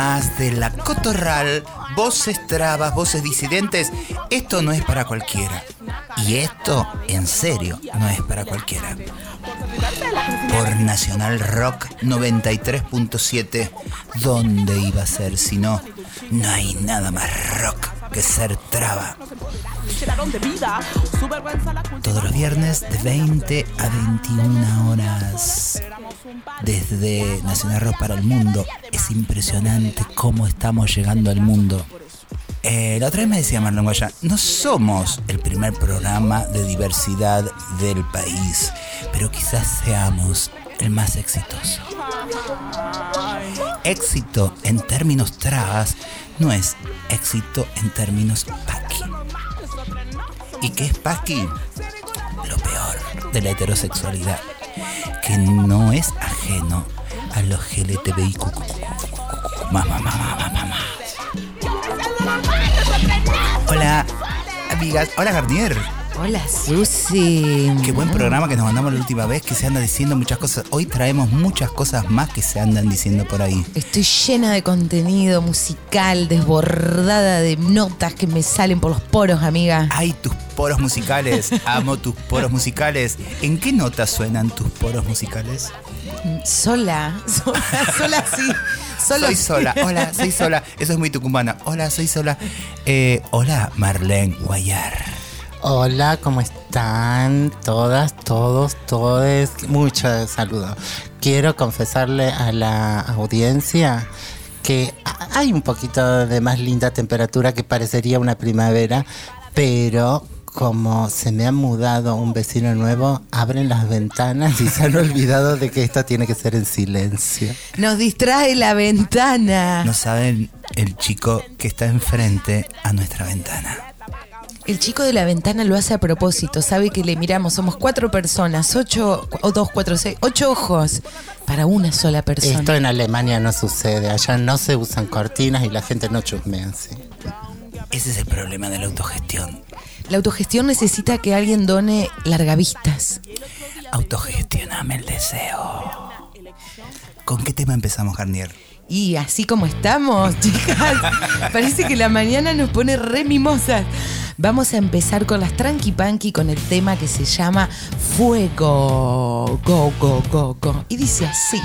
más de La Cotorral, voces trabas, voces disidentes. Esto no es para cualquiera. Y esto, en serio, no es para cualquiera. Por Nacional Rock 93.7, ¿dónde iba a ser si no? No hay nada más rock que ser traba. Todos los viernes de 20 a 21 horas. Desde Nacional Rock para el Mundo. Es impresionante cómo estamos llegando al mundo. Eh, la otra vez me decía Marlon Guaya, no somos el primer programa de diversidad del país, pero quizás seamos el más exitoso. Éxito en términos trabas no es éxito en términos paqui. ¿Y qué es paqui? Lo peor de la heterosexualidad, que no es ajeno a los LGTBIQ. Mamá, mamá, mamá, mamá. Hola, amigas. Hola, Garnier. Hola, Susi. Qué buen programa que nos mandamos la última vez, que se anda diciendo muchas cosas. Hoy traemos muchas cosas más que se andan diciendo por ahí. Estoy llena de contenido musical, desbordada de notas que me salen por los poros, amiga. Ay, tus poros musicales. Amo tus poros musicales. ¿En qué notas suenan tus poros musicales? Sola, sola, sola sí. Solo soy sola. Hola, soy sola. Eso es muy tucumana. Hola, soy sola. Eh, hola, Marlene Guayar. Hola, ¿cómo están? Todas, todos, todes. Mucho saludo. Quiero confesarle a la audiencia que hay un poquito de más linda temperatura que parecería una primavera, pero como se me ha mudado un vecino nuevo, abren las ventanas y se han olvidado de que esto tiene que ser en silencio. Nos distrae la ventana. No saben el chico que está enfrente a nuestra ventana. El chico de la ventana lo hace a propósito, sabe que le miramos, somos cuatro personas, ocho, o dos, cuatro, seis, ocho ojos para una sola persona. Esto en Alemania no sucede, allá no se usan cortinas y la gente no chusmea así. Ese es el problema de la autogestión. La autogestión necesita que alguien done largavistas. Autogestioname el deseo. ¿Con qué tema empezamos, Garnier? Y así como estamos, chicas, parece que la mañana nos pone re mimosas. Vamos a empezar con las Tranqui Panky con el tema que se llama Fuego. Go, go, go, go. Y dice así.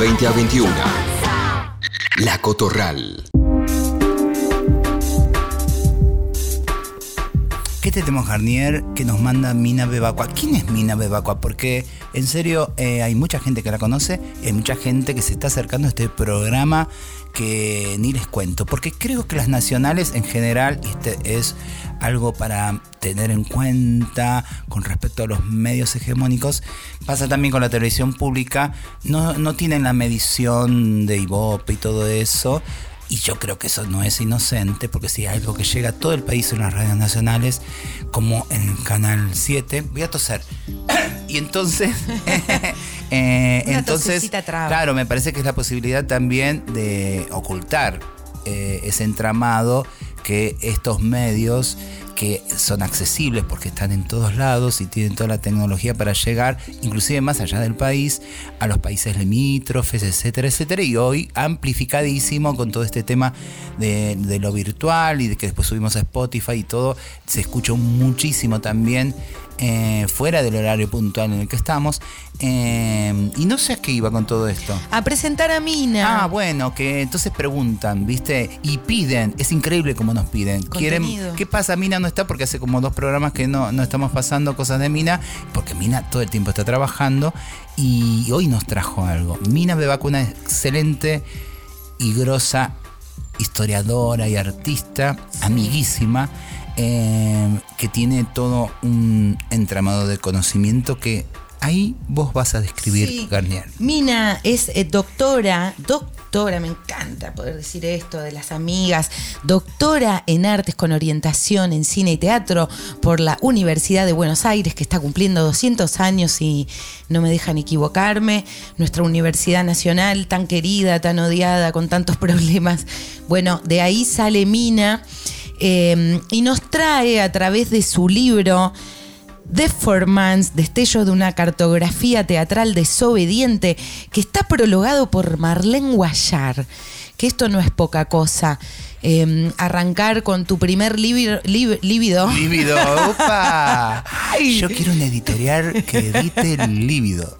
20 a 21. La Cotorral. ¿Qué te tenemos, Garnier, que nos manda Mina Bebacua? ¿Quién es Mina Bebacua? Porque, en serio, eh, hay mucha gente que la conoce, hay mucha gente que se está acercando a este programa ni les cuento. Porque creo que las nacionales en general, este es algo para tener en cuenta con respecto a los medios hegemónicos, pasa también con la televisión pública, no, no tienen la medición de Ivope y todo eso, y yo creo que eso no es inocente, porque si hay algo que llega a todo el país en las radios nacionales, como en el Canal 7, voy a toser. y entonces, eh, Una entonces, claro, me parece que es la posibilidad también de ocultar eh, ese entramado que estos medios que son accesibles porque están en todos lados y tienen toda la tecnología para llegar, inclusive más allá del país, a los países limítrofes, etcétera, etcétera. Y hoy amplificadísimo con todo este tema de, de lo virtual y de que después subimos a Spotify y todo, se escuchó muchísimo también eh, fuera del horario puntual en el que estamos. Eh, y no sé a qué iba con todo esto. A presentar a Mina. Ah, bueno, que entonces preguntan, ¿viste? Y piden, es increíble como nos piden. Quieren. ¿qué pasa? Mina no está porque hace como dos programas que no, no estamos pasando cosas de Mina, porque Mina todo el tiempo está trabajando y hoy nos trajo algo. Mina Bebaco, una excelente y grosa historiadora y artista, amiguísima, eh, que tiene todo un entramado de conocimiento que ahí vos vas a describir, Sí. Garnier. Mina es eh, doctora, doctora, me encanta poder decir esto de las amigas, doctora en artes con orientación en cine y teatro por la Universidad de Buenos Aires, que está cumpliendo 200 años y no me dejan equivocarme, nuestra Universidad Nacional tan querida, tan odiada, con tantos problemas. Bueno, de ahí sale Mina eh, y nos trae a través de su libro Deformance, destello de una cartografía teatral desobediente, que está prologado por Marlene Guayar, que esto no es poca cosa. Eh, arrancar con tu primer líbido, líbido. Líbido, opa. Yo quiero un editorial que edite el líbido.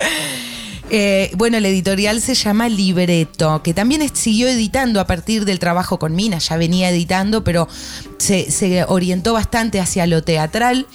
Eh, bueno, el editorial se llama Libreto, que también siguió editando a partir del trabajo con Mina, ya venía editando, pero se, se orientó bastante hacia lo teatral.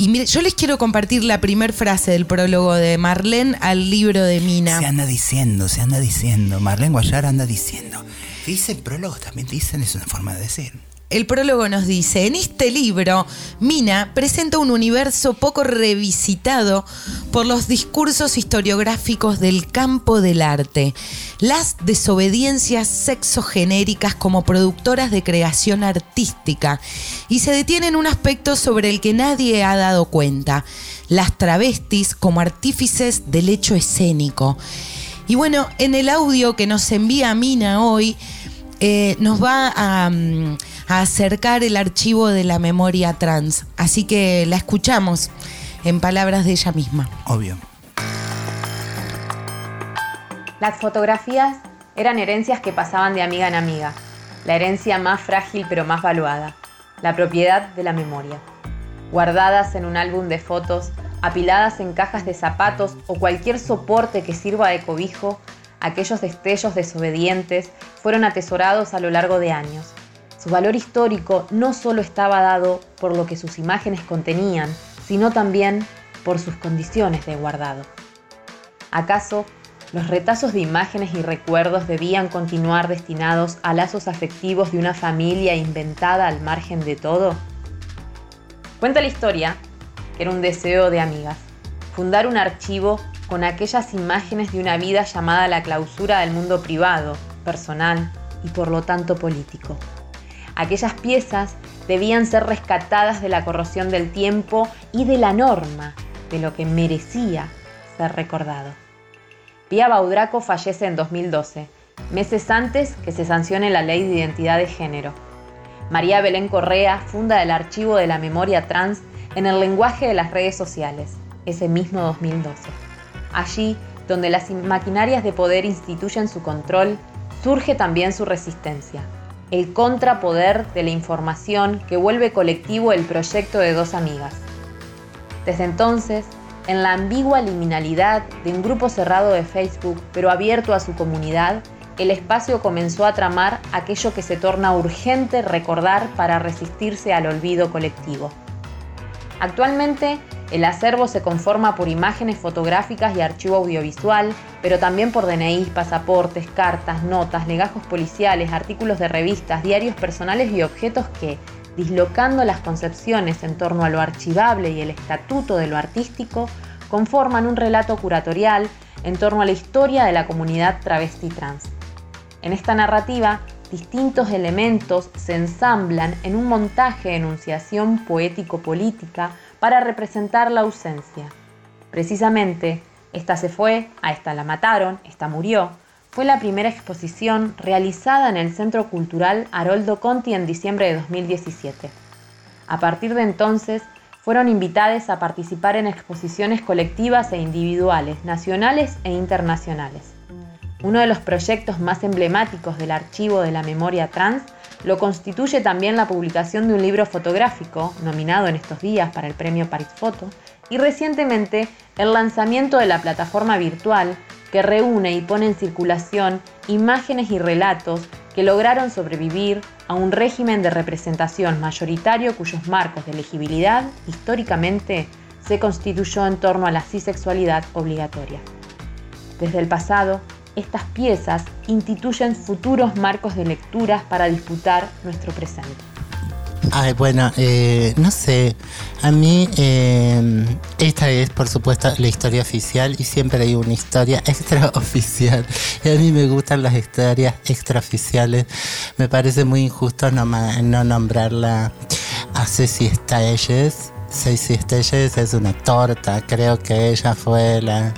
Y mire, yo les quiero compartir la primera frase del prólogo de Marlene al libro de Mina. Se anda diciendo, se anda diciendo. Marlene Guayar anda diciendo. Dicen prólogos, también dicen, es una forma de decir. El prólogo nos dice, en este libro, Mina presenta un universo poco revisitado por los discursos historiográficos del campo del arte, las desobediencias sexogenéricas como productoras de creación artística, y se detiene en un aspecto sobre el que nadie ha dado cuenta, las travestis como artífices del hecho escénico. Y bueno, en el audio que nos envía Mina hoy, eh, nos va a, mm, a acercar el archivo de la memoria trans. Así que la escuchamos en palabras de ella misma. Obvio. Las fotografías eran herencias que pasaban de amiga en amiga, la herencia más frágil pero más valuada, la propiedad de la memoria. Guardadas en un álbum de fotos, apiladas en cajas de zapatos o cualquier soporte que sirva de cobijo, aquellos destellos desobedientes fueron atesorados a lo largo de años. Su valor histórico no solo estaba dado por lo que sus imágenes contenían, sino también por sus condiciones de guardado. ¿Acaso los retazos de imágenes y recuerdos debían continuar destinados a lazos afectivos de una familia inventada al margen de todo? Cuenta la historia que era un deseo de amigas, fundar un archivo con aquellas imágenes de una vida llamada la clausura del mundo privado, personal y por lo tanto político. Aquellas piezas debían ser rescatadas de la corrosión del tiempo y de la norma, de lo que merecía ser recordado. Pía Baudraco fallece en 2012, meses antes que se sancione la ley de identidad de género. María Belén Correa funda el Archivo de la Memoria Trans en el lenguaje de las redes sociales, ese mismo 2012. Allí, donde las maquinarias de poder instituyen su control, surge también su resistencia, el contrapoder de la información que vuelve colectivo el proyecto de dos amigas. Desde entonces, en la ambigua liminalidad de un grupo cerrado de Facebook, pero abierto a su comunidad, el espacio comenzó a tramar aquello que se torna urgente recordar para resistirse al olvido colectivo. Actualmente, el acervo se conforma por imágenes fotográficas y archivo audiovisual, pero también por DNI, pasaportes, cartas, notas, legajos policiales, artículos de revistas, diarios personales y objetos que, dislocando las concepciones en torno a lo archivable y el estatuto de lo artístico, conforman un relato curatorial en torno a la historia de la comunidad travesti trans. En esta narrativa, distintos elementos se ensamblan en un montaje enunciación poético-política para representar la ausencia. Precisamente, esta se fue, a esta la mataron, esta murió, fue la primera exposición realizada en el Centro Cultural Haroldo Conti en diciembre de 2017. A partir de entonces, fueron invitadas a participar en exposiciones colectivas e individuales, nacionales e internacionales. Uno de los proyectos más emblemáticos del archivo de la memoria trans lo constituye también la publicación de un libro fotográfico, nominado en estos días para el premio Paris Photo, y recientemente el lanzamiento de la plataforma virtual que reúne y pone en circulación imágenes y relatos que lograron sobrevivir a un régimen de representación mayoritario cuyos marcos de elegibilidad históricamente se constituyó en torno a la cisexualidad obligatoria. Desde el pasado, estas piezas instituyen futuros marcos de lecturas para disputar nuestro presente. Ay, bueno, eh, no sé. A mí, eh, esta es, por supuesto, la historia oficial y siempre hay una historia extraoficial. Y a mí me gustan las historias extraoficiales. Me parece muy injusto no, no nombrarla a Ceci Stalles. Ceci Stalles es una torta. Creo que ella fue la,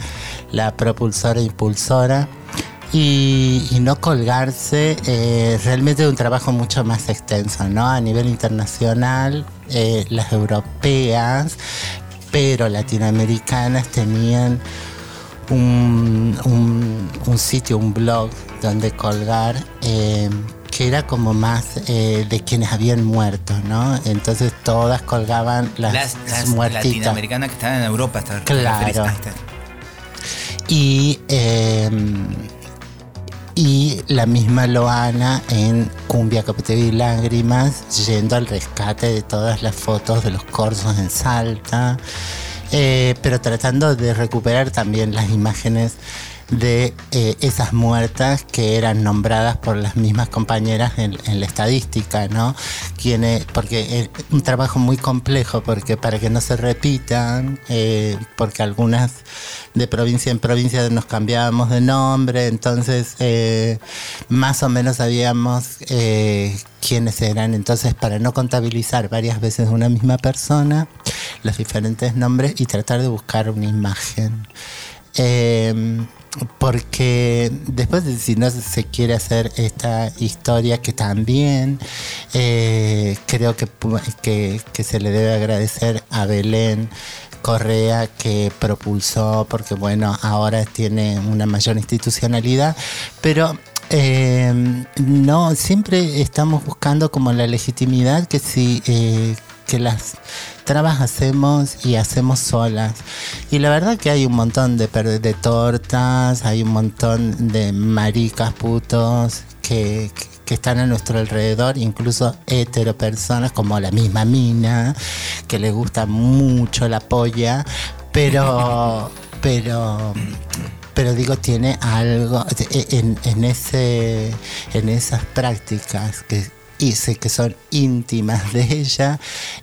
la propulsora e impulsora y, no colgarse eh, realmente de un trabajo mucho más extenso, ¿no? A nivel internacional, eh, las europeas, pero latinoamericanas tenían un, sitio, un blog donde colgar. Eh, que era como más de quienes habían muerto, ¿no? Entonces todas colgaban las, las, las latinoamericanas que estaban en Europa, claro. Y y la misma Loana en Cumbia, Capetería y Lágrimas, yendo al rescate de todas las fotos de los corsos en Salta, eh, pero tratando de recuperar también las imágenes de eh, esas muertas que eran nombradas por las mismas compañeras en, la estadística, ¿no? porque es un trabajo muy complejo, porque para que no se repitan, eh, porque algunas de provincia en provincia nos cambiábamos de nombre, entonces eh, más o menos sabíamos quiénes eran, entonces para no contabilizar varias veces una misma persona, los diferentes nombres y tratar de buscar una imagen porque después de si no se quiere hacer esta historia que también eh, creo que, que, se le debe agradecer a Belén Correa que propulsó porque bueno ahora tiene una mayor institucionalidad pero eh, no siempre estamos buscando como la legitimidad que si eh, que las trabas hacemos y hacemos solas. Y la verdad que hay un montón de, de tortas, hay un montón de maricas putos que, que están a nuestro alrededor, incluso hetero personas como la misma Mina, que le gusta mucho la polla, pero, pero, pero digo, tiene algo en, en, ese, en esas prácticas que y sé que son íntimas de ella,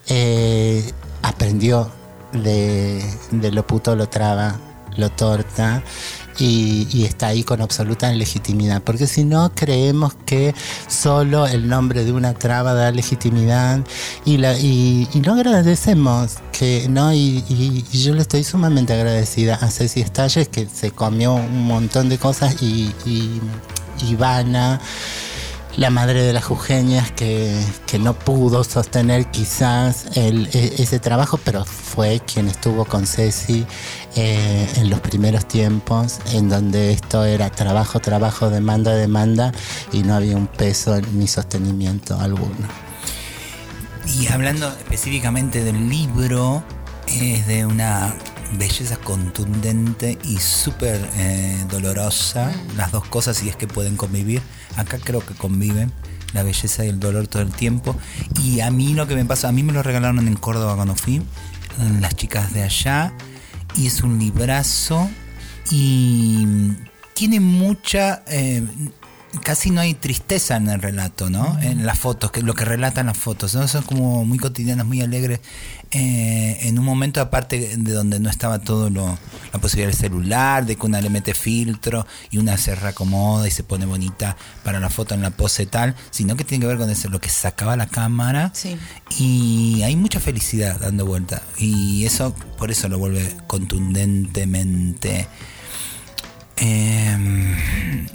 eh, aprendió de, lo puto, lo traba, lo torta. Y, está ahí con absoluta legitimidad. Porque si no, creemos que solo el nombre de una traba da legitimidad y, no agradecemos. que no y, yo le estoy sumamente agradecida a Ceci Estalles que se comió un montón de cosas y, y Ivana la madre de las jujeñas que, no pudo sostener quizás e, ese trabajo, pero fue quien estuvo con Ceci eh, en los primeros tiempos, en donde esto era trabajo, trabajo, demanda, demanda, y no había un peso ni sostenimiento alguno. Y hablando específicamente del libro, es de una belleza contundente y súper eh, dolorosa, las dos cosas, y es que pueden convivir. Acá creo que conviven la belleza y el dolor todo el tiempo. Y a mí lo que me pasa, a mí me lo regalaron en Córdoba cuando fui, las chicas de allá, y es un librazo y tiene mucha... eh, casi no hay tristeza en el relato, ¿no? En las fotos, que lo que relatan las fotos, ¿no? Son como muy cotidianas, muy alegres. eh, en un momento aparte de donde no estaba todo lo, la posibilidad del celular, de que una le mete filtro y una se reacomoda y se pone bonita para la foto en la pose tal, sino que tiene que ver con eso, lo que sacaba la cámara. Sí. Y hay mucha felicidad dando vuelta. Y eso, por eso lo vuelve contundentemente. eh,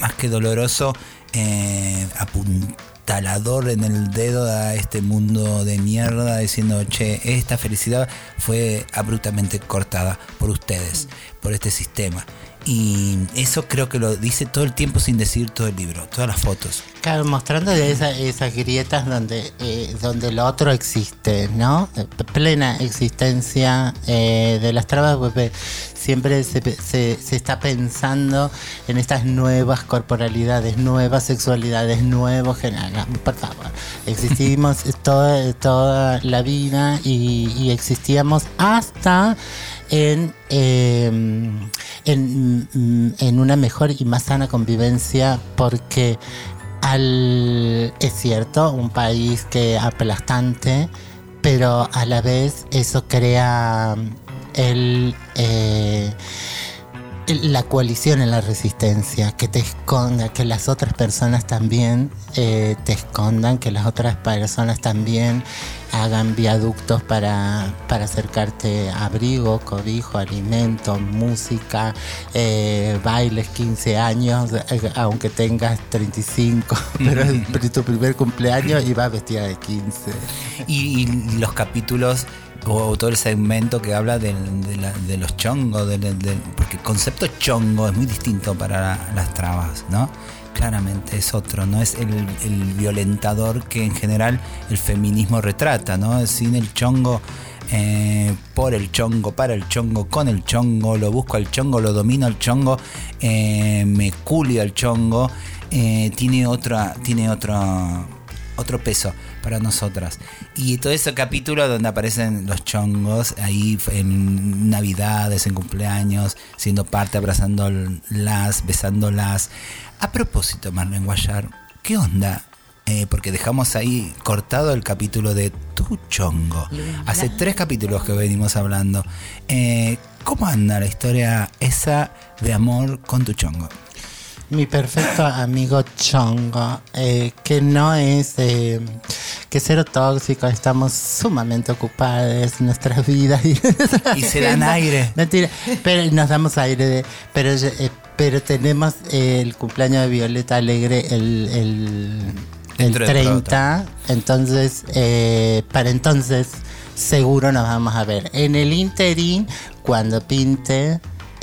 más que doloroso, eh, apuntalador en el dedo a este mundo de mierda, diciendo, che, esta felicidad fue abruptamente cortada por ustedes, por este sistema. Y eso creo que lo dice todo el tiempo sin decir todo el libro, todas las fotos. Claro, mostrando esas grietas donde, eh, donde el otro existe, ¿no? Eh, Plena existencia eh, de las trabas, pues, eh, siempre se, se- está pensando en estas nuevas corporalidades, nuevas sexualidades, nuevos géneros. Por favor, existimos toda, toda la vida y, existíamos hasta en, eh, en, mm, en una mejor y más sana convivencia porque al, es cierto, un país que aplastante, pero a la vez eso crea el, eh, la coalición en la resistencia, que te esconda, que las otras personas también eh, te escondan, que las otras personas también hagan viaductos para, para acercarte abrigo, cobijo, alimento, música, eh, bailes 15 años, eh, aunque tengas 35, pero es tu primer cumpleaños y vas vestida de 15. Y, y los capítulos o, todo el segmento que habla de, los chongos, porque el concepto chongo es muy distinto para las trabas, ¿no? Claramente es otro, no es el, el violentador que en general el feminismo retrata, ¿no? Sin el chongo, eh, por el chongo, para el chongo, con el chongo, lo busco al chongo, lo domino al chongo, eh, me culio al chongo, eh, tiene otra, tiene otra otro peso para nosotras. Y todo ese capítulo donde aparecen los chongos, ahí en navidades, en cumpleaños, siendo parte, abrazándolas, besándolas. A propósito, Marlene Guayar, ¿qué onda? Eh, porque dejamos ahí cortado el capítulo de Tu Chongo. Hace tres capítulos que venimos hablando. Eh, ¿Cómo anda la historia esa de amor con tu chongo? Mi perfecto amigo Chongo, eh, que no es, eh, que cero tóxico, estamos sumamente ocupados en nuestras vidas. Y, Y se dan aire. Mentira, pero nos damos aire, de, pero, eh, pero tenemos el cumpleaños de Violeta Alegre el, el, el Dentro de 30, entonces, eh, para entonces seguro nos vamos a ver. En el interín, cuando pinte,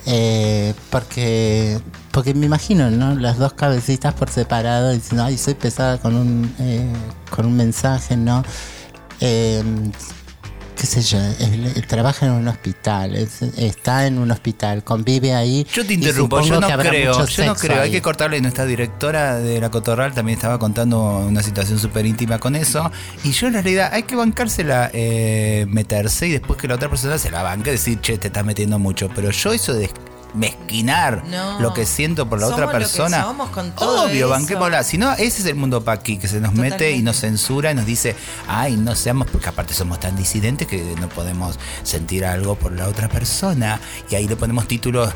eh, porque porque me imagino, ¿no? Las dos cabecitas por separado diciendo, ay, soy pesada con un, eh, con un mensaje, ¿no? Eh, qué sé yo, él, él trabaja en un hospital, es- está en un hospital, convive ahí. Yo te interrumpo, yo no creo, yo no creo, hay que cortarle, nuestra directora de la Cotorral también estaba contando una situación súper íntima con eso, y yo en realidad hay que bancársela, eh, meterse y después que la otra persona se la banque, decir, che, te estás metiendo mucho, pero yo eso de mezquinar No. lo que siento por la Somos otra lo que persona, somos con todo obvio, banquémosla, si no, ese es el mundo paqui, que se nos mete y nos censura y nos dice, ay, no seamos, porque aparte somos tan disidentes que no podemos sentir algo por la otra persona, y ahí le ponemos títulos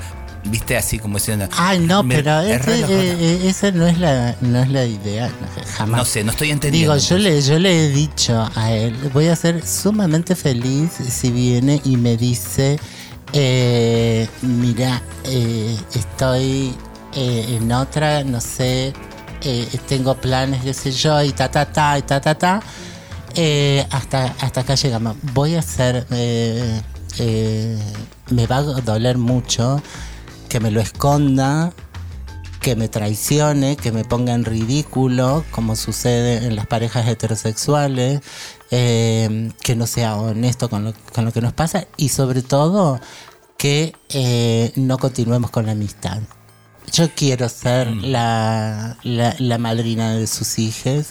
viste así como diciendo Ay, no, me- pero ese- eh, eh, esa no es la, no es la idea, jamás. no sé no estoy entendiendo Digo, yo le, yo le he dicho a él, voy a ser sumamente feliz si viene y me dice, eh, mira, eh, estoy eh, en otra, no sé, eh, tengo planes, qué sé yo, y ta, ta, ta, y ta, ta, ta. Hasta, hasta acá llegamos. Voy a hacer, me va a doler mucho que me lo esconda que me traicione, que me ponga en ridículo, como sucede en las parejas heterosexuales, eh, que no sea honesto con lo, con lo que nos pasa y sobre todo que eh, no continuemos con la amistad. Yo quiero ser la, la, la madrina de sus hijos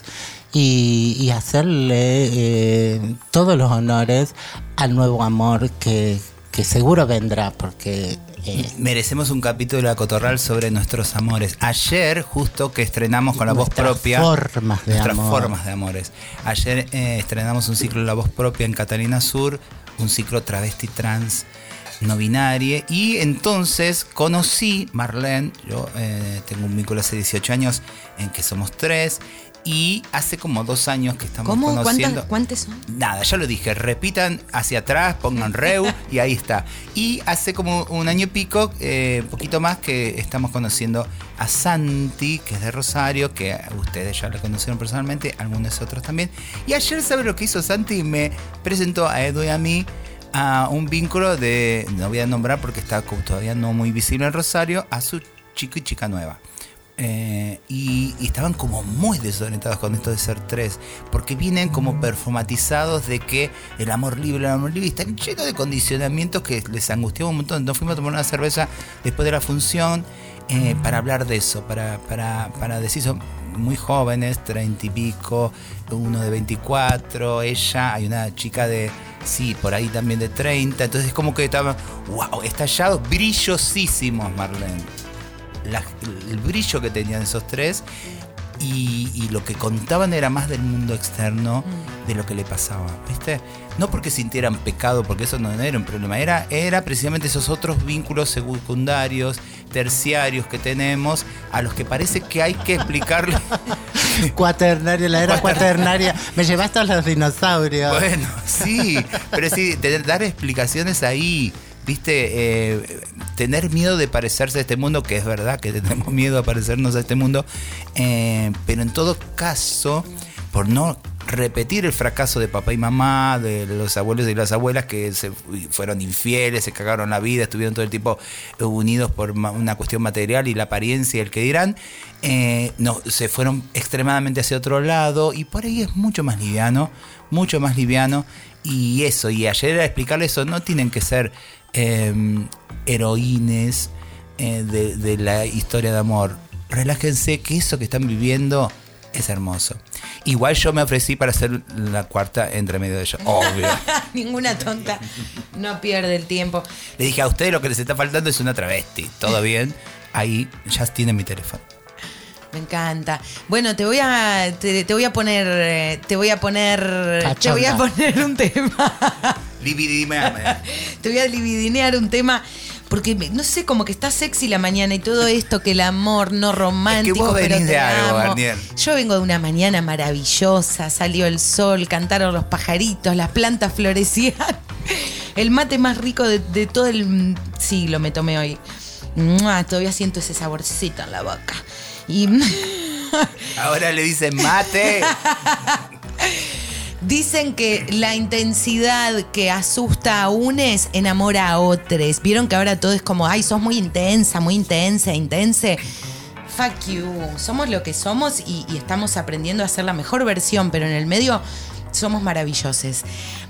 y, y hacerle eh, todos los honores al nuevo amor que, que seguro vendrá, porque eh, Merecemos un capítulo de la Cotorral sobre nuestros amores. Ayer, justo que estrenamos con la voz propia. formas de nuestras amor. formas de amores. Ayer eh, estrenamos un ciclo de la voz propia en Catalina Sur, un ciclo travesti trans no binaria. Y entonces conocí Marlene. Yo eh, tengo un vínculo hace 18 años en que somos tres. Y hace como dos años que estamos ¿Cómo? conociendo. ¿Cuántas, ¿Cuántos son? Nada, ya lo dije, repitan hacia atrás, pongan reu y ahí está. Y hace como un año y pico, eh, un poquito más, que estamos conociendo a Santi, que es de Rosario, que ustedes ya la conocieron personalmente, algunos otros también. Y ayer, ¿sabe lo que hizo Santi? Me presentó a Edu y a mí a un vínculo de, no voy a nombrar porque está todavía no muy visible en Rosario, a su chico y chica nueva. Eh, y, y estaban como muy desorientados con esto de ser tres, porque vienen como performatizados de que el amor libre, el amor libre, y están llenos de condicionamientos que les angustiaba un montón. Nos fuimos a tomar una cerveza después de la función eh, para hablar de eso, para, para, para decir, son muy jóvenes, treinta y pico, uno de 24, ella, hay una chica de, sí, por ahí también de 30, entonces es como que estaban, wow, estallados, brillosísimos, Marlene la- el brillo que tenían esos tres y, y lo que contaban era más del mundo externo de lo que le pasaba, ¿viste? No porque sintieran pecado, porque eso no era un problema, era, era precisamente esos otros vínculos secundarios, terciarios que tenemos, a los que parece que hay que explicarle. cuaternaria, la era cuaternaria. Me llevaste a los dinosaurios. Bueno, sí, pero sí, dar explicaciones ahí, viste, Eh, tener miedo de parecerse a este mundo, que es verdad que tenemos miedo a parecernos a este mundo, eh, pero en todo caso, por no repetir el fracaso de papá y mamá, de los abuelos y las abuelas que se fu- fueron infieles, se cagaron la vida, estuvieron todo el tiempo unidos por una cuestión material y la apariencia y el que dirán, eh, no, se fueron extremadamente hacia otro lado y por ahí es mucho más liviano, mucho más liviano. Y eso, y ayer era explicarle eso, no tienen que ser eh, heroínes eh, de, de la historia de amor, relájense que eso que están viviendo es hermoso. Igual yo me ofrecí para ser la cuarta entre medio de ellos, obvio. Ninguna tonta no pierde el tiempo. Le dije a ustedes lo que les está faltando es una travesti. ¿Todo bien? Ahí ya tienen mi teléfono. Me encanta. Bueno, te voy a te, te voy a poner eh, te voy a poner te voy a poner un tema. Te voy a dividinear un tema porque me- no sé, como que está sexy la mañana y todo esto que el amor no romántico, vos pero venís te de algo, amo. Yo vengo de una mañana maravillosa, salió el sol, cantaron los pajaritos, las plantas florecían. El mate más rico de, de todo el mm, siglo me tomé hoy. Todavía siento ese saborcito en la boca. Y Ahora le dicen mate. Dicen que la intensidad que asusta a unes enamora a otros. Vieron que ahora todo es como, ay, sos muy intensa, muy intensa, intense. Fuck you. Somos lo que somos y, y estamos aprendiendo a ser la mejor versión, pero en el medio somos maravillosos.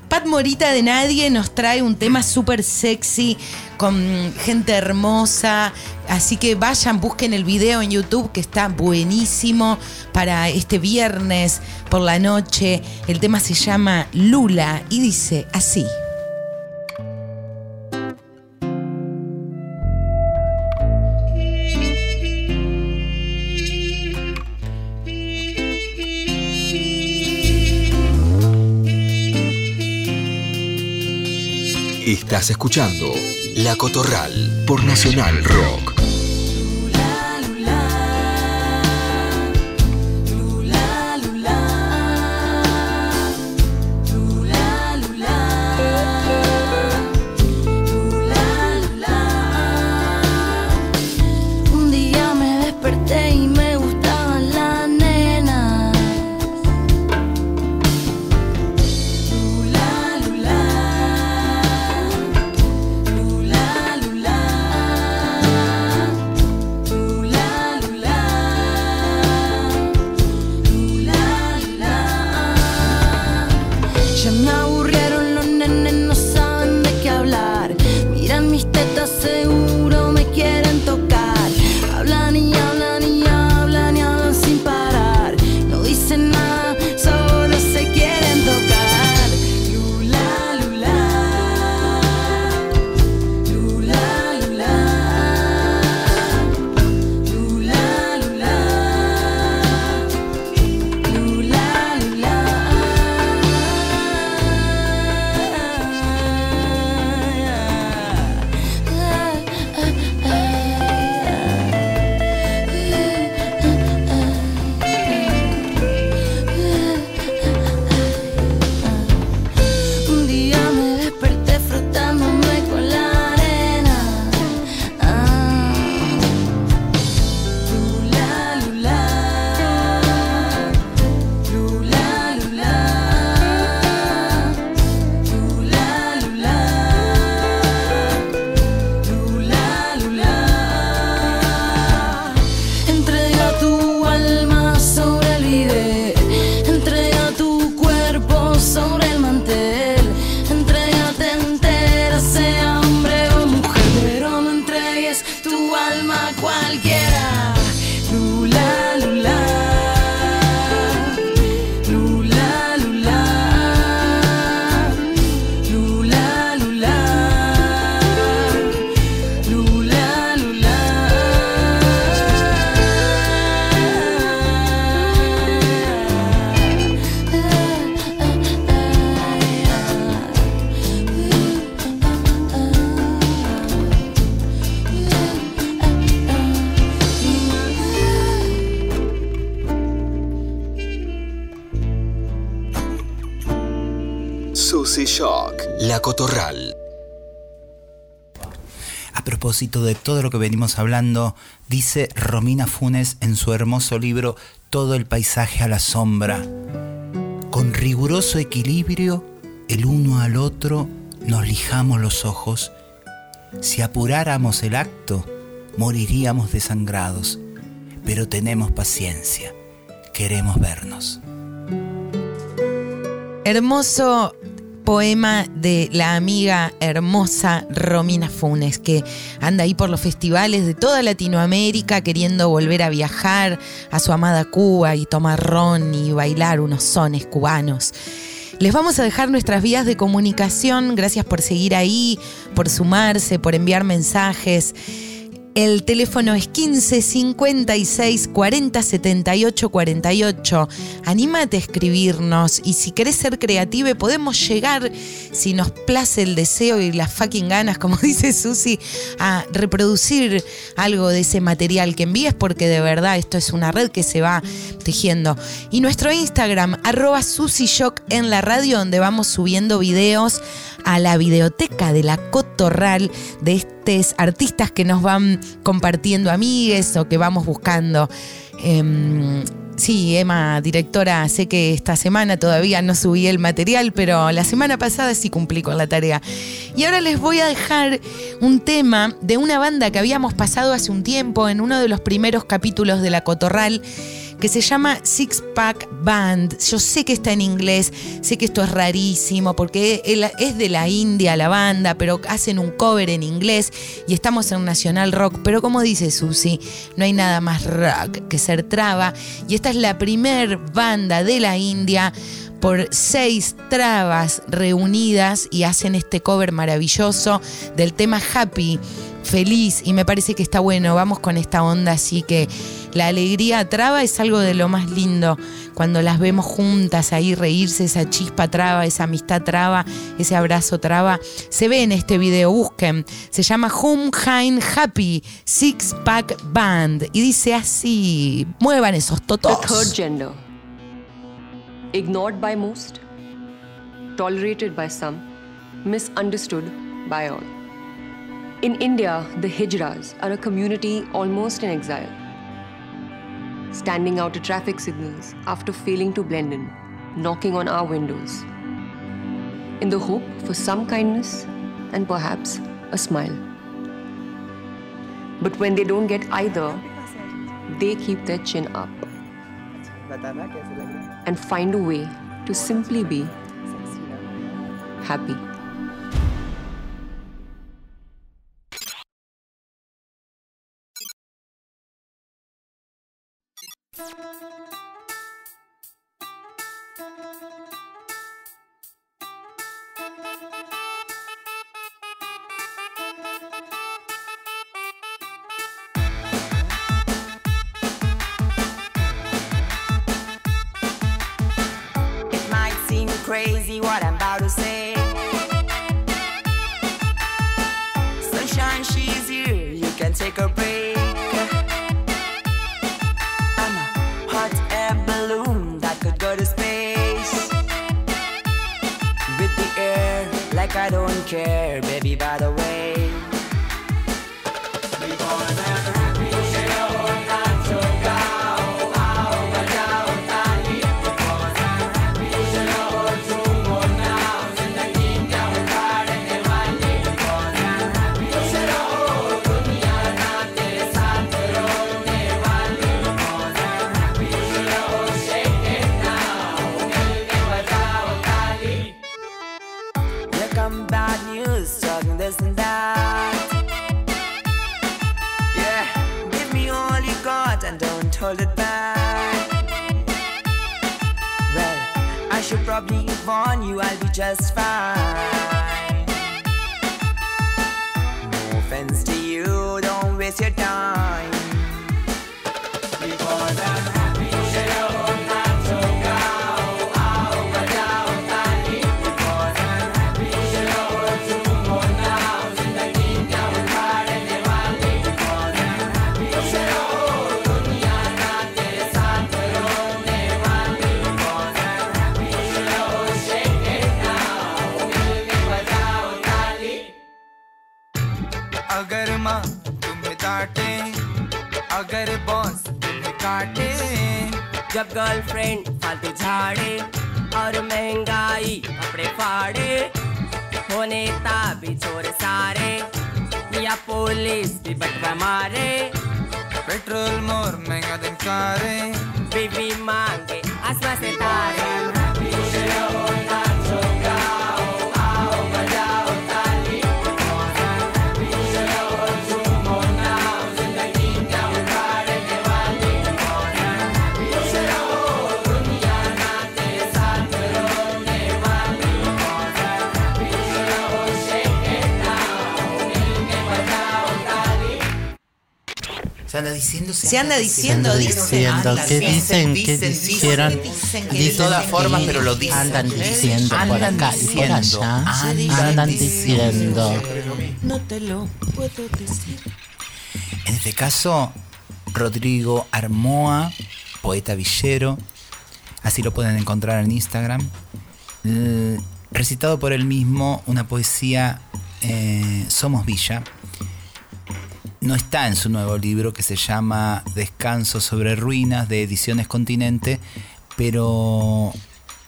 Pat Morita de Nadie nos trae un tema súper sexy con gente hermosa. Así que vayan, busquen el video en YouTube que está buenísimo para este viernes por la noche. El tema se llama Lula y dice así. Estás escuchando La Cotorral por Nacional Rock. De todo lo que venimos hablando, dice Romina Funes en su hermoso libro Todo el paisaje a la sombra. Con riguroso equilibrio, el uno al otro nos lijamos los ojos. Si apuráramos el acto, moriríamos desangrados. Pero tenemos paciencia. Queremos vernos. Hermoso poema de la amiga hermosa Romina Funes, que anda ahí por los festivales de toda Latinoamérica queriendo volver a viajar a su amada Cuba y tomar ron y bailar unos sones cubanos. Les vamos a dejar nuestras vías de comunicación. Gracias por seguir ahí, por sumarse, por enviar mensajes. El teléfono es 15 56 40 78 48. Anímate a escribirnos y si querés ser creative podemos llegar, si nos place el deseo y las fucking ganas, como dice Susi, a reproducir algo de ese material que envíes porque de verdad esto es una red que se va tejiendo. Y nuestro Instagram, arroba Shock en la radio, donde vamos subiendo videos a la videoteca de la Cotorral de artistas que nos van compartiendo amigues o que vamos buscando. Em, sí, Emma, directora, sé que esta semana todavía no subí el material, pero la semana pasada sí cumplí con la tarea. Y ahora les voy a dejar un tema de una banda que habíamos pasado hace un tiempo en uno de los primeros capítulos de La Cotorral que se llama Six Pack Band. Yo sé que está en inglés, sé que esto es rarísimo porque es de la India la banda, pero hacen un cover en inglés y estamos en Nacional Rock. Pero como dice Susi, no hay nada más rock que ser traba. Y esta es la primer banda de la India por seis trabas reunidas y hacen este cover maravilloso del tema Happy, feliz, y me parece que está bueno, vamos con esta onda así que la alegría traba es algo de lo más lindo. Cuando las vemos juntas ahí reírse, esa chispa traba, esa amistad traba, ese abrazo traba, se ve en este video, busquen. Se llama Home Hine Happy Six Pack Band y dice así, muevan esos totos. The third gender. Ignored by most, tolerated by some, misunderstood by all. In India, the Hijras are a community almost in exile. standing out at traffic signals after failing to blend in, knocking on our windows, in the hope for some kindness and perhaps a smile. But when they don't get either, they keep their chin up and find a way to simply be happy. Anda diciendo, Se anda diciendo, diciendo, ¿qué dicen, que de Dicen todas que formas, pero lo dicen. Andan diciendo por acá y por diciendo, allá. andan diciendo. No te lo puedo decir. En este caso, Rodrigo Armoa, poeta villero, así lo pueden encontrar en Instagram, recitado por él mismo una poesía eh, Somos Villa. No está en su nuevo libro que se llama Descanso sobre Ruinas de Ediciones Continente, pero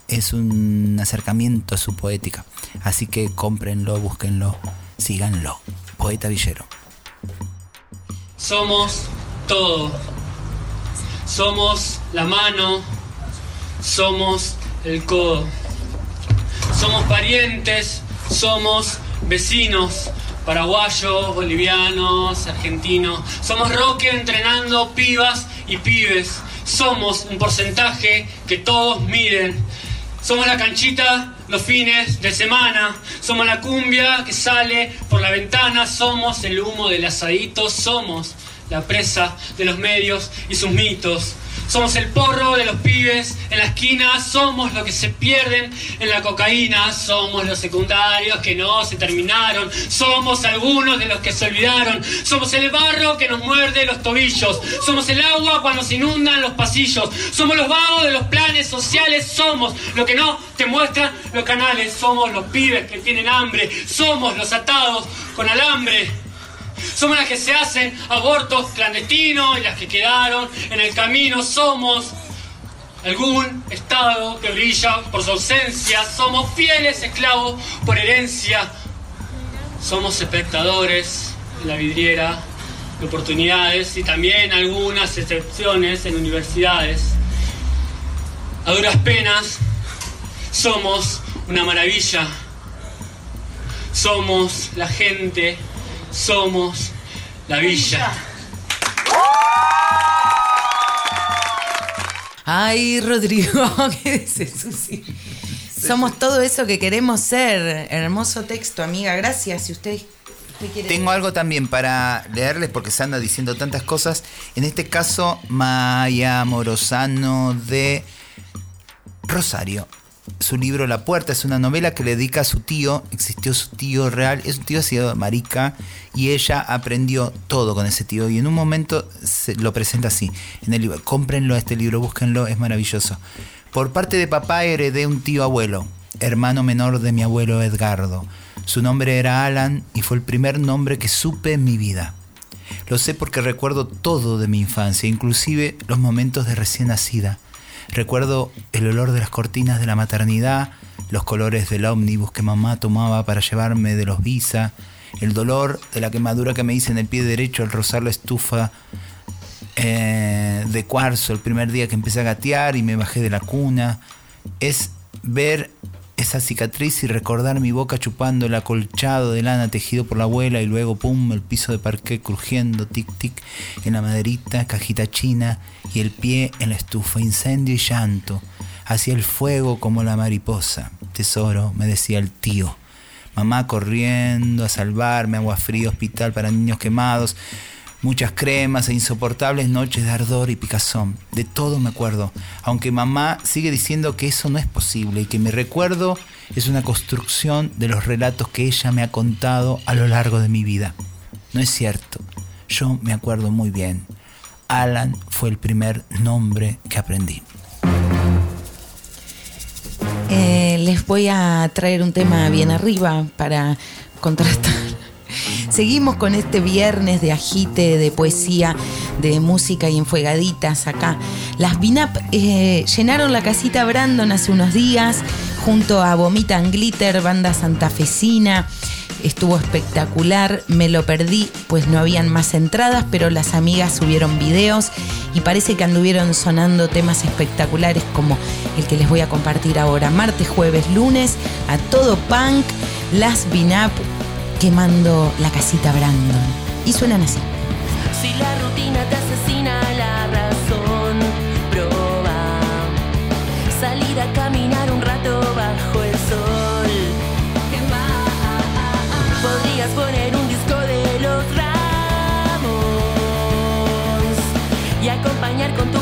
es un acercamiento a su poética. Así que cómprenlo, búsquenlo, síganlo. Poeta Villero. Somos todo. Somos la mano. Somos el codo. Somos parientes. Somos vecinos. Paraguayos, bolivianos, argentinos. Somos Roque entrenando pibas y pibes. Somos un porcentaje que todos miden. Somos la canchita los fines de semana. Somos la cumbia que sale por la ventana. Somos el humo del asadito. Somos la presa de los medios y sus mitos. Somos el porro de los pibes en la esquina, somos los que se pierden en la cocaína, somos los secundarios que no se terminaron, somos algunos de los que se olvidaron, somos el barro que nos muerde los tobillos, somos el agua cuando se inundan los pasillos, somos los vagos de los planes sociales, somos lo que no te muestran los canales, somos los pibes que tienen hambre, somos los atados con alambre. Somos las que se hacen abortos clandestinos y las que quedaron en el camino. Somos algún Estado que brilla por su ausencia. Somos fieles esclavos por herencia. Somos espectadores en la vidriera de oportunidades y también algunas excepciones en universidades. A duras penas, somos una maravilla. Somos la gente somos la villa. Ay, Rodrigo, ¿qué dices, Susi? Somos todo eso que queremos ser. Hermoso texto, amiga. Gracias. Si usted, usted quiere. Tengo algo también para leerles porque se anda diciendo tantas cosas. En este caso, Maya Morosano de Rosario. Su libro La Puerta es una novela que le dedica a su tío. Existió su tío real. Es un tío sido marica y ella aprendió todo con ese tío. Y en un momento se lo presenta así en el libro. Cómprenlo este libro, búsquenlo, es maravilloso. Por parte de papá heredé un tío abuelo, hermano menor de mi abuelo Edgardo. Su nombre era Alan y fue el primer nombre que supe en mi vida. Lo sé porque recuerdo todo de mi infancia, inclusive los momentos de recién nacida. Recuerdo el olor de las cortinas de la maternidad, los colores del ómnibus que mamá tomaba para llevarme de los visa, el dolor de la quemadura que me hice en el pie derecho al rozar la estufa eh, de cuarzo el primer día que empecé a gatear y me bajé de la cuna. Es ver esa cicatriz y recordar mi boca chupando el acolchado de lana tejido por la abuela y luego pum, el piso de parqué crujiendo tic tic en la maderita, cajita china y el pie en la estufa, incendio y llanto, hacia el fuego como la mariposa. Tesoro, me decía el tío. Mamá corriendo a salvarme, agua fría, hospital para niños quemados, muchas cremas e insoportables noches de ardor y picazón. De todo me acuerdo, aunque mamá sigue diciendo que eso no es posible y que mi recuerdo es una construcción de los relatos que ella me ha contado a lo largo de mi vida. No es cierto, yo me acuerdo muy bien. Alan fue el primer nombre que aprendí. Eh, les voy a traer un tema bien arriba para contrastar. Seguimos con este viernes de agite, de poesía, de música y enfuegaditas acá. Las Binap eh, llenaron la casita Brandon hace unos días junto a Vomita and Glitter, banda santafesina estuvo espectacular, me lo perdí, pues no habían más entradas, pero las amigas subieron videos y parece que anduvieron sonando temas espectaculares como el que les voy a compartir ahora, martes, jueves, lunes, a todo punk, las Binap quemando la casita Brandon. Y suenan así. Si la rutina te asesina la razón, proba salir a caminar un rato bajo el sol. Podrías poner un disco de los ramos y acompañar con tu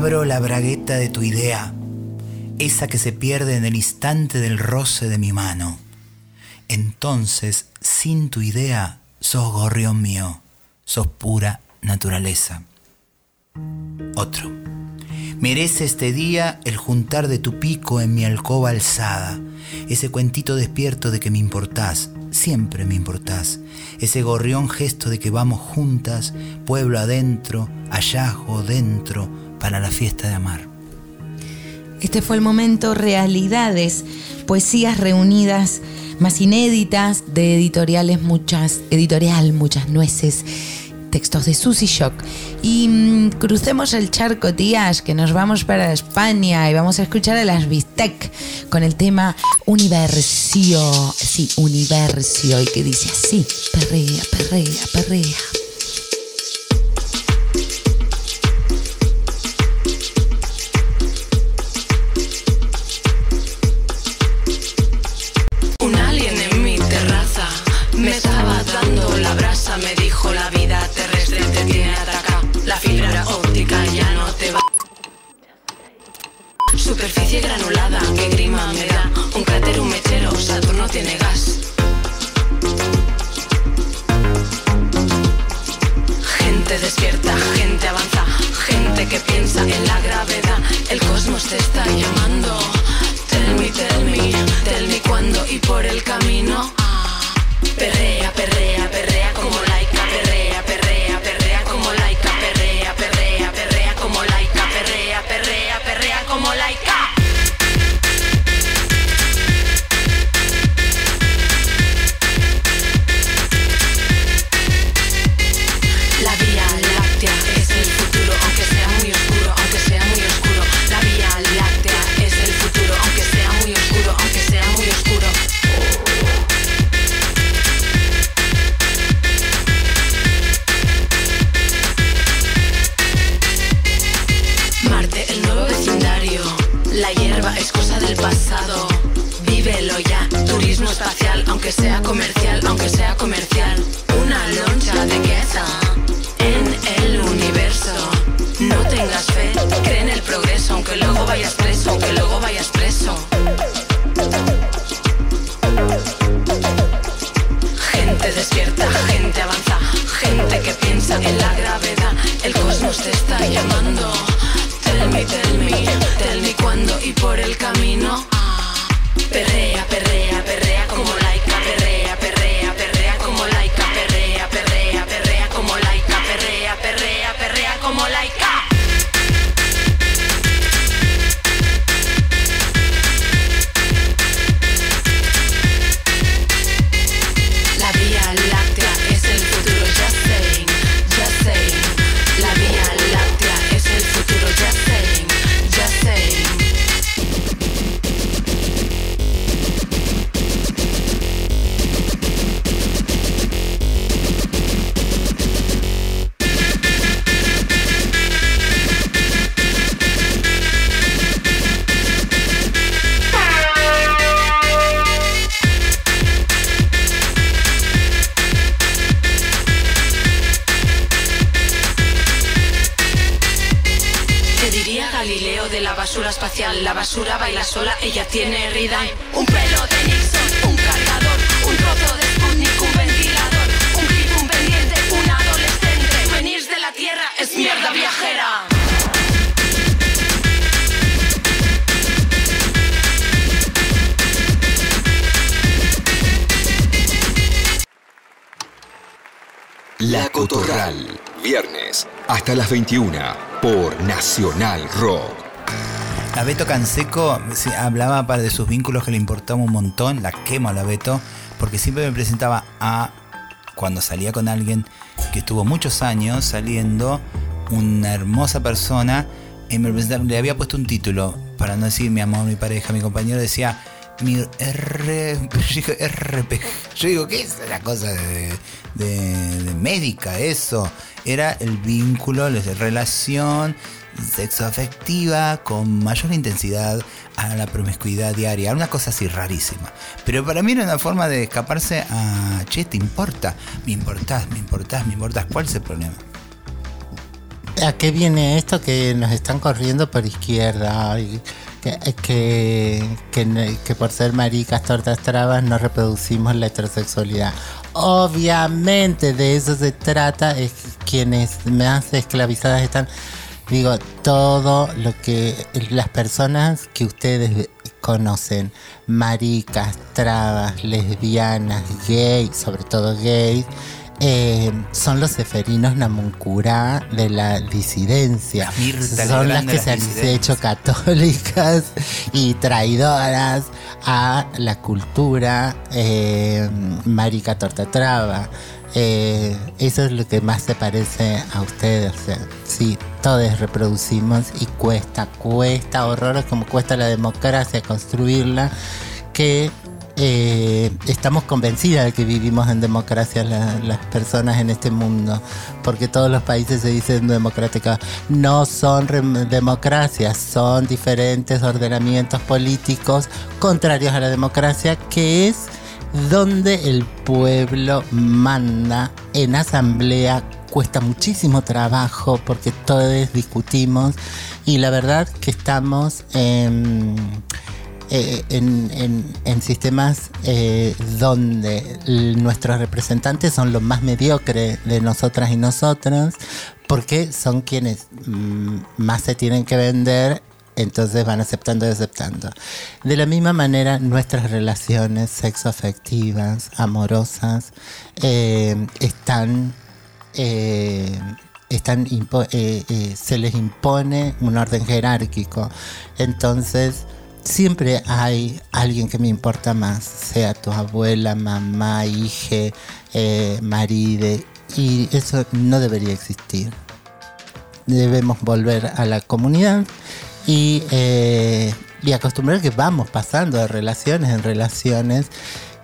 Abro la bragueta de tu idea, esa que se pierde en el instante del roce de mi mano. Entonces, sin tu idea, sos gorrión mío, sos pura naturaleza. Otro. Merece este día el juntar de tu pico en mi alcoba alzada, ese cuentito despierto de que me importás, siempre me importás, ese gorrión gesto de que vamos juntas, pueblo adentro, hallazgo dentro, para la fiesta de amar. Este fue el momento Realidades, poesías reunidas más inéditas de editoriales muchas, editorial muchas nueces, textos de Susy Shock. Y mm, crucemos el charco, tías, que nos vamos para España y vamos a escuchar a las Bistec con el tema Universio. Sí, Universio, y que dice así: perrea, perrea, perrea. Me, tell me cuándo y por el camino. Perrea, perrea, perrea 21 por Nacional Rock. La Beto Canseco hablaba de sus vínculos que le importaba un montón. La quemo a la Beto porque siempre me presentaba a cuando salía con alguien que estuvo muchos años saliendo, una hermosa persona, y me le había puesto un título, para no decir mi amor, mi pareja, mi compañero, decía mi R, RPG. Yo digo, ¿qué es la cosa de, de- médica eso? Era el vínculo, la relación sexoafectiva con mayor intensidad a la promiscuidad diaria, una cosa así rarísima. Pero para mí era una forma de escaparse a, che, te importa, me importás, me importás, me importás, ¿cuál es el problema? ¿A qué viene esto que nos están corriendo por izquierda? Que, que, que, por ser maricas, tortas trabas, no reproducimos la heterosexualidad. Obviamente de eso se trata, es quienes más esclavizadas están. Digo, todo lo que las personas que ustedes conocen, maricas, trabas, lesbianas, gays, sobre todo gays, eh, son los seferinos namuncurá de la disidencia. Mirta son las que las se han hecho católicas y traidoras a la cultura eh, marica torta traba. Eh, eso es lo que más se parece a ustedes. O sea, sí, todos reproducimos y cuesta, cuesta horrores como cuesta la democracia construirla, que eh, estamos convencidas de que vivimos en democracia la- las personas en este mundo, porque todos los países se dicen democráticos. No son democracias, son diferentes ordenamientos políticos contrarios a la democracia, que es donde el pueblo manda en asamblea cuesta muchísimo trabajo porque todos discutimos y la verdad que estamos en, en, en- sistemas eh, donde nuestros representantes son los más mediocres de nosotras y nosotros porque son quienes mm, más se tienen que vender entonces van aceptando y aceptando. De la misma manera, nuestras relaciones sexoafectivas, amorosas, eh, están, eh, están eh, eh, se les impone un orden jerárquico. Entonces, siempre hay alguien que me importa más, sea tu abuela, mamá, hija, eh, maride, y eso no debería existir debemos volver a la comunidad y, eh, y acostumbrar que vamos pasando de relaciones en relaciones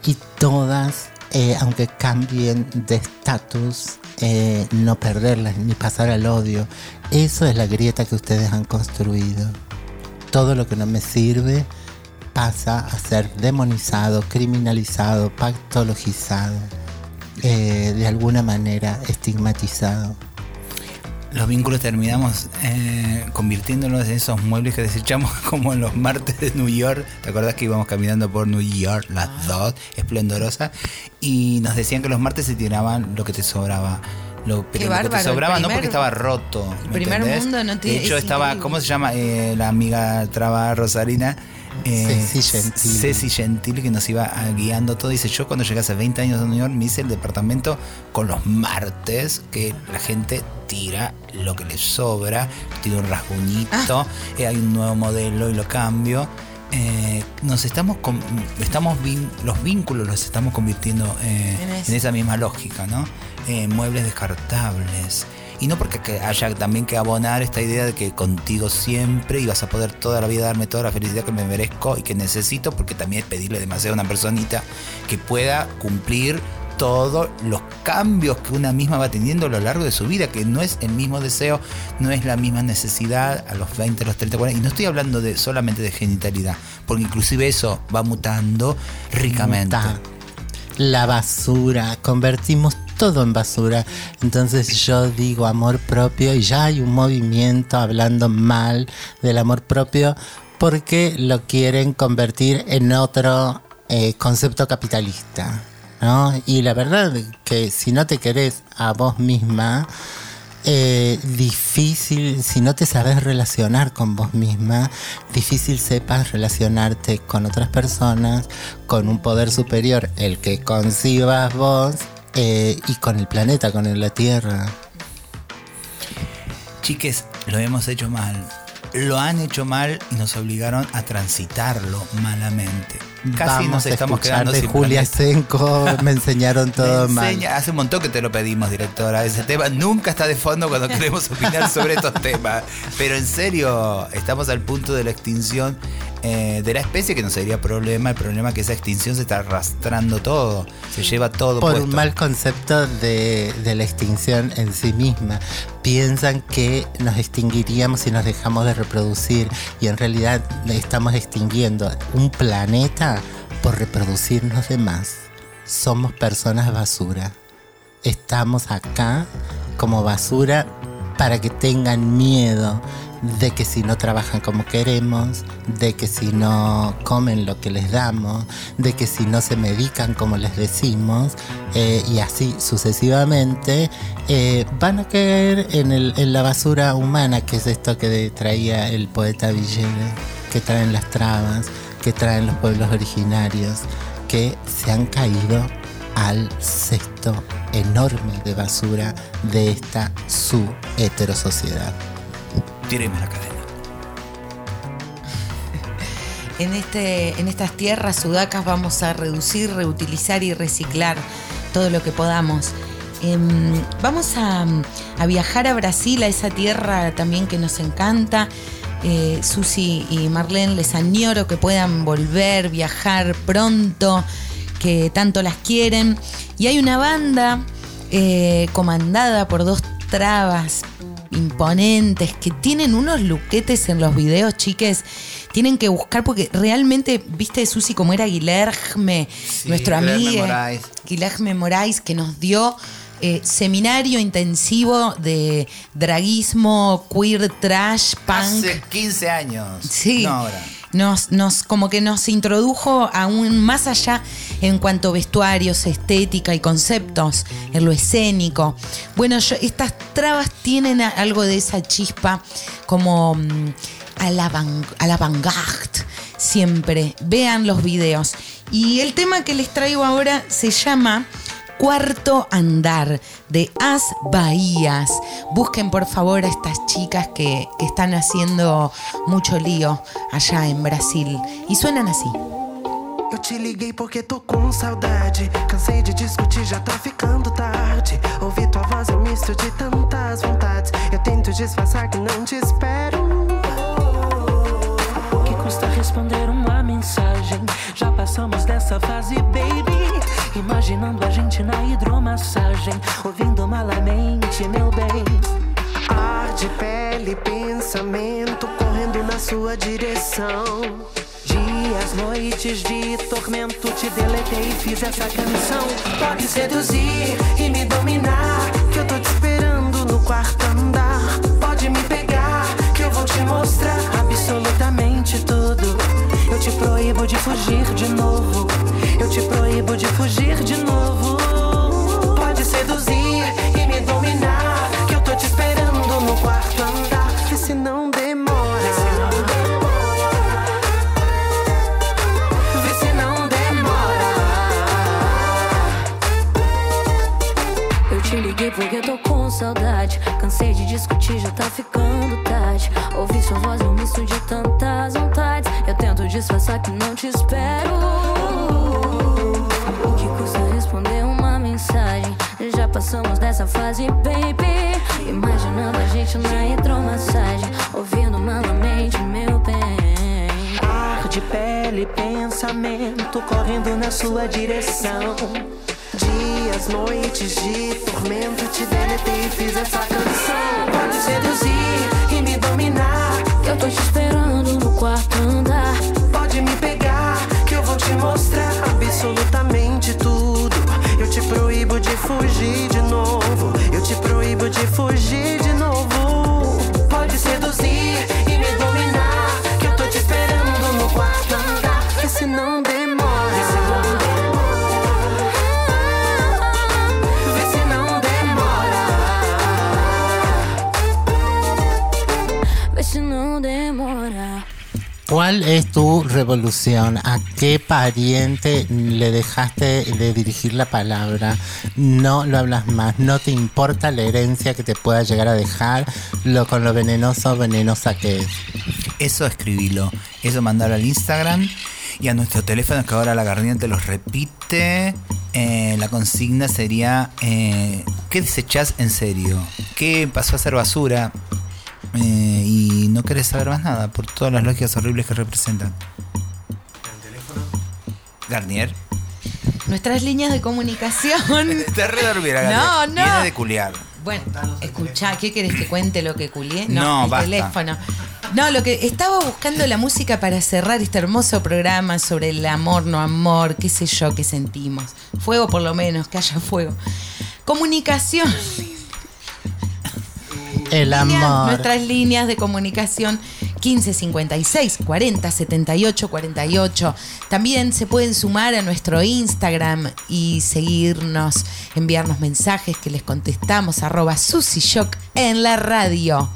y todas, eh, aunque cambien de estatus, eh, no perderlas ni pasar al odio. Eso es la grieta que ustedes han construido. Todo lo que no me sirve pasa a ser demonizado, criminalizado, patologizado, eh, de alguna manera estigmatizado. Los vínculos terminamos eh, convirtiéndonos en esos muebles que desechamos como en los martes de New York. ¿Te acordás que íbamos caminando por New York, las dos, esplendorosas? Y nos decían que los martes se tiraban lo que te sobraba. Lo, pero lo que el sobraba no porque estaba roto. ¿me primer entendés? mundo no tiene- De hecho, es estaba, increíble. ¿cómo se llama? Eh, la amiga Traba Rosarina. Eh, Ceci Gentili. Ceci Gentili, que nos iba ah, guiando todo. Dice: Yo, cuando llegué hace 20 años a New York, me hice el departamento con los martes, que la gente tira lo que le sobra, tira un rasguñito, Ah. eh, hay un nuevo modelo y lo cambio. Eh, nos estamos, con- estamos vin- los vínculos los estamos convirtiendo eh, en esa misma lógica, ¿no? Eh, muebles descartables. Y no porque que haya también que abonar esta idea de que contigo siempre y vas a poder toda la vida darme toda la felicidad que me merezco y que necesito, porque también es pedirle demasiado a una personita que pueda cumplir todos los cambios que una misma va teniendo a lo largo de su vida, que no es el mismo deseo, no es la misma necesidad a los 20, a los 30, 40. Y no estoy hablando de solamente de genitalidad, porque inclusive eso va mutando ricamente. La basura, convertimos todo en basura. Entonces yo digo amor propio y ya hay un movimiento hablando mal del amor propio porque lo quieren convertir en otro eh, concepto capitalista. ¿no? Y la verdad que si no te querés a vos misma, eh, difícil, si no te sabes relacionar con vos misma, difícil sepas relacionarte con otras personas, con un poder superior, el que concibas vos, eh, y con el planeta, con la Tierra. Chiques, lo hemos hecho mal. Lo han hecho mal y nos obligaron a transitarlo malamente. Casi Vamos nos estamos quedando de sin Julia. Senko, me enseñaron todo Me mal. Hace un montón que te lo pedimos, directora. Ese tema nunca está de fondo cuando queremos opinar sobre estos temas. Pero en serio, estamos al punto de la extinción eh, de la especie, que no sería problema. El problema es que esa extinción se está arrastrando todo. Se lleva todo por puesto. un mal concepto de, de la extinción en sí misma. Piensan que nos extinguiríamos si nos dejamos de reproducir y en realidad estamos extinguiendo un planeta por reproducirnos de más. Somos personas basura. Estamos acá como basura para que tengan miedo de que si no trabajan como queremos, de que si no comen lo que les damos, de que si no se medican como les decimos, eh, y así sucesivamente, eh, van a caer en, la basura humana, que es esto que traía el poeta Villegas, que traen las trabas, que traen los pueblos originarios, que se han caído al cesto enorme de basura de esta su heterosociedad. Tiremos la cadena. En, este, en estas tierras sudacas vamos a reducir, reutilizar y reciclar todo lo que podamos. Em, vamos a, a viajar a Brasil, a esa tierra también que nos encanta. Eh, Susi y Marlene, les añoro que puedan volver, viajar pronto, que tanto las quieren. Y hay una banda eh, comandada por dos trabas imponentes que tienen unos luquetes en los videos, chiques. Tienen que buscar porque realmente, viste, Susi, como era Guilherme, nuestro amigo. Moraes. Guilherme Moraes, que nos dio eh, seminario intensivo de draguismo, queer, trash, punk. Hace 15 años. Sí. No ahora. Nos, nos, como que nos introdujo aún más allá en cuanto a vestuarios, estética y conceptos, en lo escénico. Bueno, estas trabas tienen algo de esa chispa como a la, van- siempre. Vean los videos. Y el tema que les traigo ahora se llama Cuarto Andar de As Bahías. Busquen por favor a estas chicas que, que están haciendo mucho lío allá en Brasil. Y suenan así. Eu te liguei porque tô com saudade. Cansei de discutir, já tá ficando tarde. Ouvir tua voz é um misto de tantas vontades. Eu tento disfarçar que não te espero. O que custa responder uma mensagem? Já passamos dessa fase, baby. Imaginando a gente na hidromassagem, ouvindo malamente, meu bem. Ar de pele, pensamento correndo na sua direção. Dias, noites de tormento, te deletei e fiz essa canção. Pode seduzir e me dominar, Que eu tô te esperando no quarto andar. pode me pegar, que eu vou te mostrar absolutamente tudo. Eu te proíbo de fugir de novo. Eu te proíbo de fugir de novo. Pode seduzir e me dominar. Cansei de discutir, já tá ficando tarde. Ouvir sua voz um misto de tantas vontades. Eu tento disfarçar que não te espero. O que custa responder uma mensagem? Já passamos dessa fase, baby. Imaginando a gente na hidromassagem. Ouvindo malamente meu bem. Ar de pele, pensamento correndo na sua direção. Dias, noites de tormento, te deletei e fiz essa canção. Pode seduzir e me dominar. Eu tô te esperando no quarto andar. Pode me pegar, que eu vou te mostrar absolutamente tudo. Eu te proíbo de fugir de novo. ¿Cuál es tu revolución? ¿A qué pariente le dejaste de dirigir la palabra? No lo hablas más, no te importa la herencia que te pueda llegar a dejar, lo con lo venenoso venenosa que es. Eso escribilo, eso mandalo al Instagram y a nuestro teléfono que ahora la Garnier te los repite. Eh, la consigna sería, eh, ¿qué desechás en serio? ¿Qué pasó a ser basura? Eh, y no querés saber más nada por todas las lógicas horribles que representan. Garnier. Nuestras líneas de comunicación. Te re dormida, Garnier. No, no. Viene de culiar. Bueno, escuchá, ¿qué querés que cuente lo que culié? No, el basta. teléfono. No, lo que estaba buscando la música para cerrar este hermoso programa sobre el amor, no amor, qué sé yo, qué sentimos. Fuego por lo menos, que haya fuego. Comunicación. El Líneas- amor. nuestras líneas de comunicación 15 56 40 78 48. También se pueden sumar a nuestro Instagram y seguirnos, enviarnos mensajes que les contestamos, arroba Shock en la radio.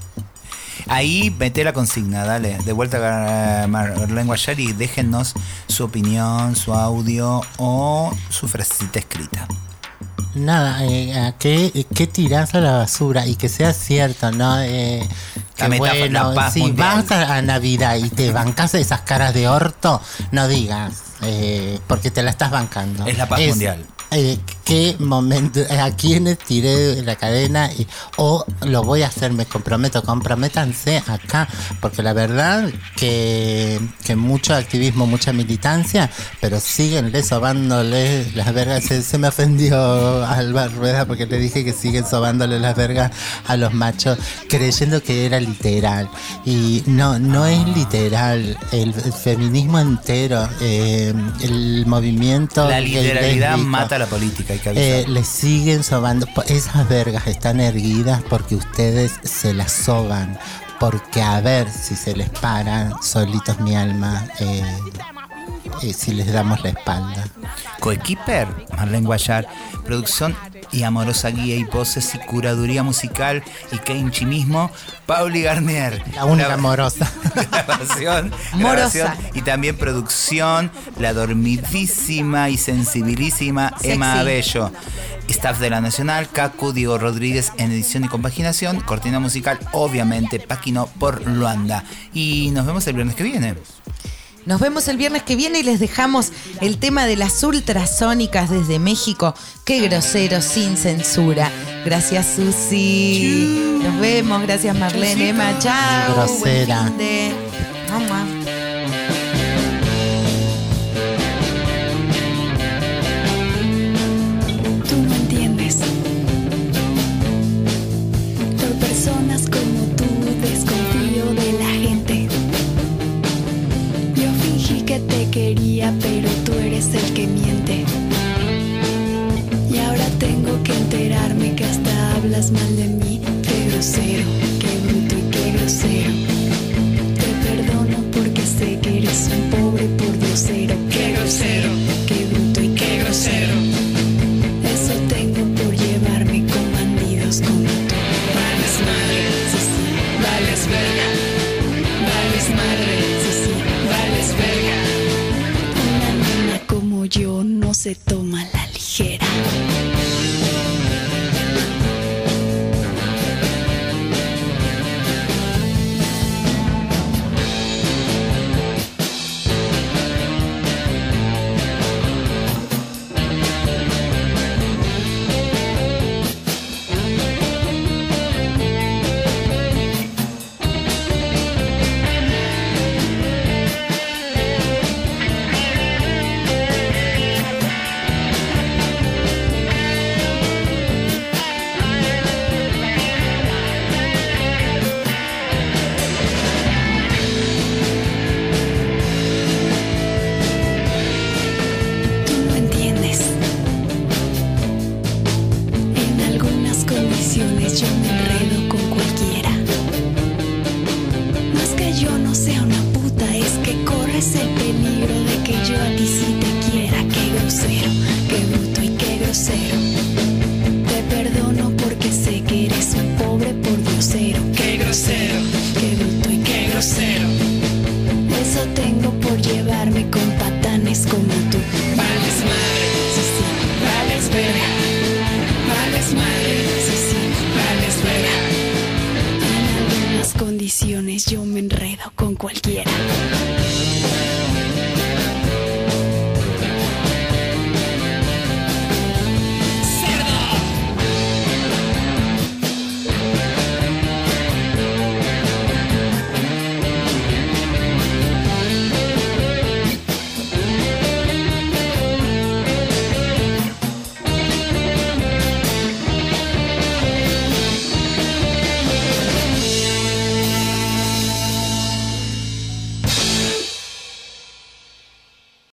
Ahí mete la consigna, dale. De vuelta a Marlene Guayar y déjennos su opinión, su audio o su frasecita escrita. Nada, eh, ¿a qué, ¿qué tirás a la basura? Y que sea cierto, ¿no? Eh, que La bueno, la si mundial. vas a, a Navidad y te bancas esas caras de orto, no digas, eh, porque te la estás bancando. Es la paz mundial. Eh, ¿Qué momento, a quiénes tiré la cadena? Y, o lo voy a hacer, me comprometo, comprométanse acá, porque la verdad que, que mucho activismo, mucha militancia, pero síguenle sobándole las vergas. Se, se me ofendió Alba Rueda porque le dije que siguen sobándole las vergas a los machos, creyendo que era literal. Y no, no es literal. El, el feminismo entero, eh, el movimiento. La literalidad mata la política, hay que avisar. eh, le siguen sobando. Esas vergas están erguidas porque ustedes se las soban. Porque a ver si se les paran solitos mi alma, eh, eh, si les damos la espalda. Coequiper, Marlene Guayar. Producción y amorosa guía y voces y curaduría musical y Kenchi mismo, Pauli Garnier. La única amorosa. grabación, grabación y también producción, la dormidísima y sensibilísima Emma. Abello. Staff de la Nacional, Cacu, Diego Rodríguez en edición y compaginación, cortina musical, obviamente, Paquino por Luanda. Y nos vemos el viernes que viene. Nos vemos el viernes que viene y les dejamos el tema de las ultrasónicas desde México. Qué grosero, sin censura. Gracias, Susi. Nos vemos. Gracias, Marlene. Emma, chao. Grosera. Buen fin de- eres el que miente. Y ahora tengo que enterarme que hasta hablas mal de mí. Qué grosero, yo no